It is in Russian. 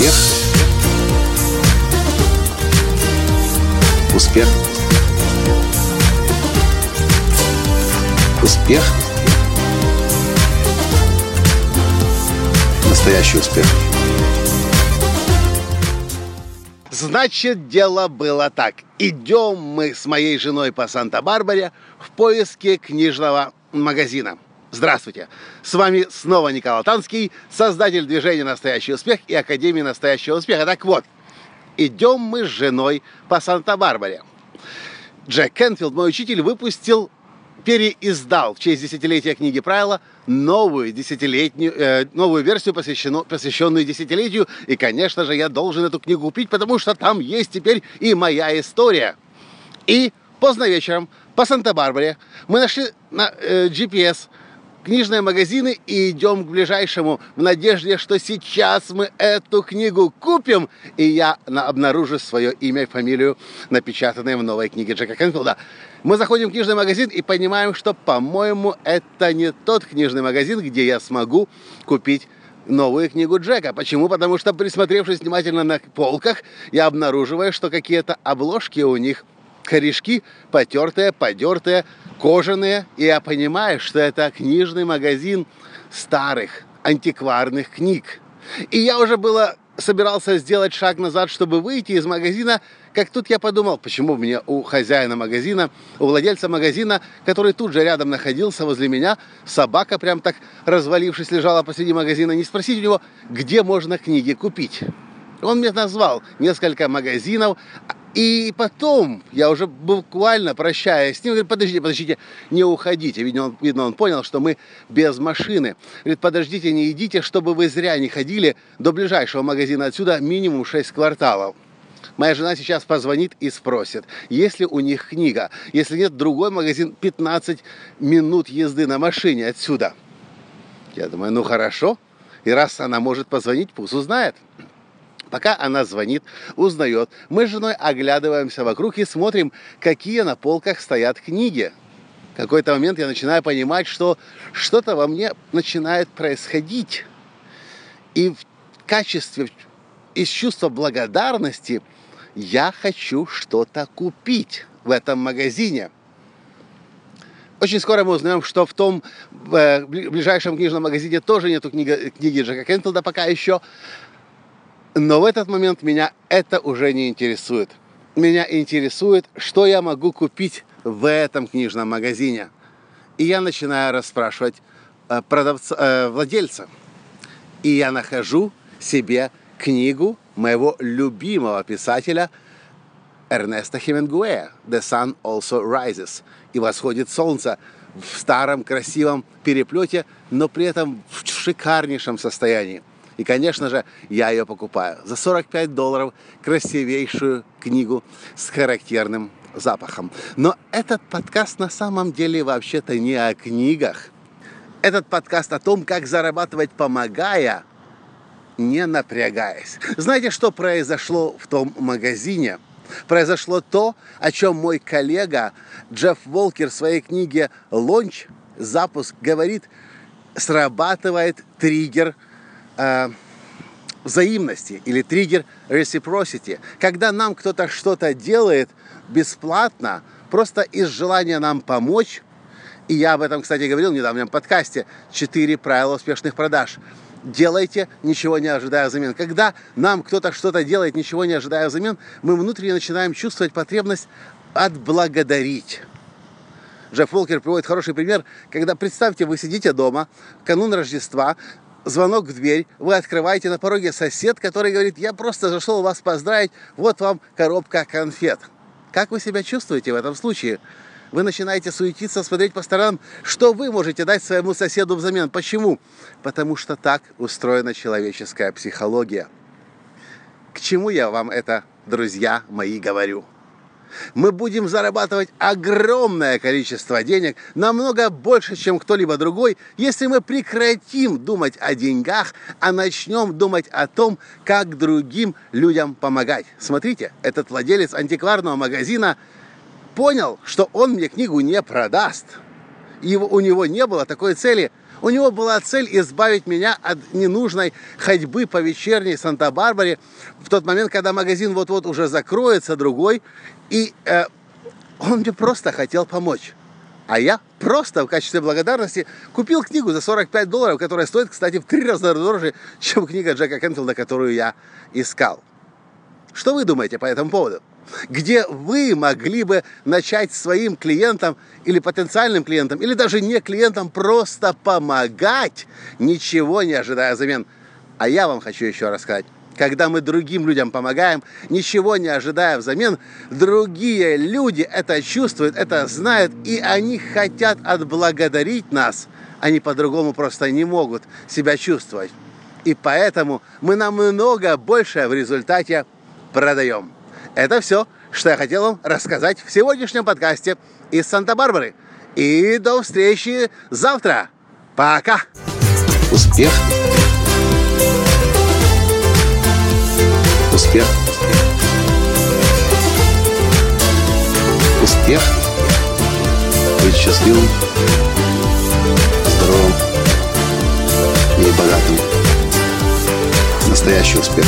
Успех. Успех. Успех. Настоящий успех. Значит, дело было так. Идем мы с моей женой по Санта-Барбаре в поиске книжного магазина. Здравствуйте! С вами снова Николай Танский, создатель движения «Настоящий успех» и Академии «Настоящего успеха». Так вот, идем мы с женой по Санта-Барбаре. Джек Кенфилд, мой учитель, выпустил, переиздал в честь десятилетия книги правила новую десятилетнюю, э, новую версию, посвященную, посвященную десятилетию. И, конечно же, я должен эту книгу купить, потому что там есть теперь и моя история. И поздно вечером по Санта-Барбаре мы нашли на э, GPS книжные магазины и идем к ближайшему в надежде, что сейчас мы эту книгу купим, и я обнаружу свое имя и фамилию, напечатанные в новой книге Джека Кенфилда. Мы заходим в книжный магазин и понимаем, что, по-моему, это не тот книжный магазин, где я смогу купить новую книгу Джека. Почему? Потому что, присмотревшись внимательно на полках, я обнаруживаю, что какие-то обложки у них корешки потертые, подертые, кожаные. И я понимаю, что это книжный магазин старых антикварных книг. И я уже было собирался сделать шаг назад, чтобы выйти из магазина, как тут я подумал, почему мне у хозяина магазина, у владельца магазина, который тут же рядом находился возле меня, собака прям так развалившись лежала посреди магазина, не спросить у него, где можно книги купить. Он мне назвал несколько магазинов, и потом, я уже буквально прощаясь с ним, говорит, подождите, подождите, не уходите. Видно он, видно, он понял, что мы без машины. Говорит, подождите, не идите, чтобы вы зря не ходили до ближайшего магазина отсюда минимум 6 кварталов. Моя жена сейчас позвонит и спросит, есть ли у них книга. Если нет, другой магазин 15 минут езды на машине отсюда. Я думаю, ну хорошо. И раз она может позвонить, пусть узнает. Пока она звонит, узнает, мы с женой оглядываемся вокруг и смотрим, какие на полках стоят книги. В какой-то момент я начинаю понимать, что что-то во мне начинает происходить. И в качестве, из чувства благодарности я хочу что-то купить в этом магазине. Очень скоро мы узнаем, что в том э, ближайшем книжном магазине тоже нету книги, книги Джека Кенфилда пока еще. Но в этот момент меня это уже не интересует. Меня интересует, что я могу купить в этом книжном магазине. И я начинаю расспрашивать э, продавца, э, владельца. И я нахожу себе книгу моего любимого писателя Эрнеста Хемингуэя «The Sun Also Rises» и «Восходит солнце» в старом красивом переплете, но при этом в шикарнейшем состоянии. И, конечно же, я ее покупаю за 45 долларов красивейшую книгу с характерным запахом. Но этот подкаст на самом деле вообще-то не о книгах. Этот подкаст о том, как зарабатывать помогая, не напрягаясь. Знаете, что произошло в том магазине? Произошло то, о чем мой коллега Джефф Волкер в своей книге «Лонч. Запуск» говорит, срабатывает триггер – взаимности или триггер reciprocity, когда нам кто-то что-то делает бесплатно, просто из желания нам помочь, и я об этом, кстати, говорил в недавнем подкасте «Четыре правила успешных продаж». Делайте, ничего не ожидая взамен. Когда нам кто-то что-то делает, ничего не ожидая взамен, мы внутренне начинаем чувствовать потребность отблагодарить. Джефф Волкер приводит хороший пример, когда, представьте, вы сидите дома, канун Рождества, звонок в дверь, вы открываете на пороге сосед, который говорит, я просто зашел вас поздравить, вот вам коробка конфет. Как вы себя чувствуете в этом случае? Вы начинаете суетиться, смотреть по сторонам, что вы можете дать своему соседу взамен. Почему? Потому что так устроена человеческая психология. К чему я вам это, друзья мои, говорю? Мы будем зарабатывать огромное количество денег, намного больше, чем кто-либо другой, если мы прекратим думать о деньгах, а начнем думать о том, как другим людям помогать. Смотрите, этот владелец антикварного магазина понял, что он мне книгу не продаст. И у него не было такой цели. У него была цель избавить меня от ненужной ходьбы по вечерней Санта-Барбаре в тот момент, когда магазин вот-вот уже закроется, другой. И э, он мне просто хотел помочь. А я просто в качестве благодарности купил книгу за 45 долларов, которая стоит, кстати, в три раза дороже, чем книга Джека Кенфилда, которую я искал. Что вы думаете по этому поводу? Где вы могли бы начать своим клиентам или потенциальным клиентам, или даже не клиентам, просто помогать, ничего не ожидая взамен? А я вам хочу еще рассказать когда мы другим людям помогаем, ничего не ожидая взамен, другие люди это чувствуют, это знают, и они хотят отблагодарить нас. Они по-другому просто не могут себя чувствовать. И поэтому мы намного больше в результате продаем. Это все, что я хотел вам рассказать в сегодняшнем подкасте из Санта-Барбары. И до встречи завтра. Пока! Успех! Успех! Успех! Быть счастливым, здоровым и богатым. Настоящий успех!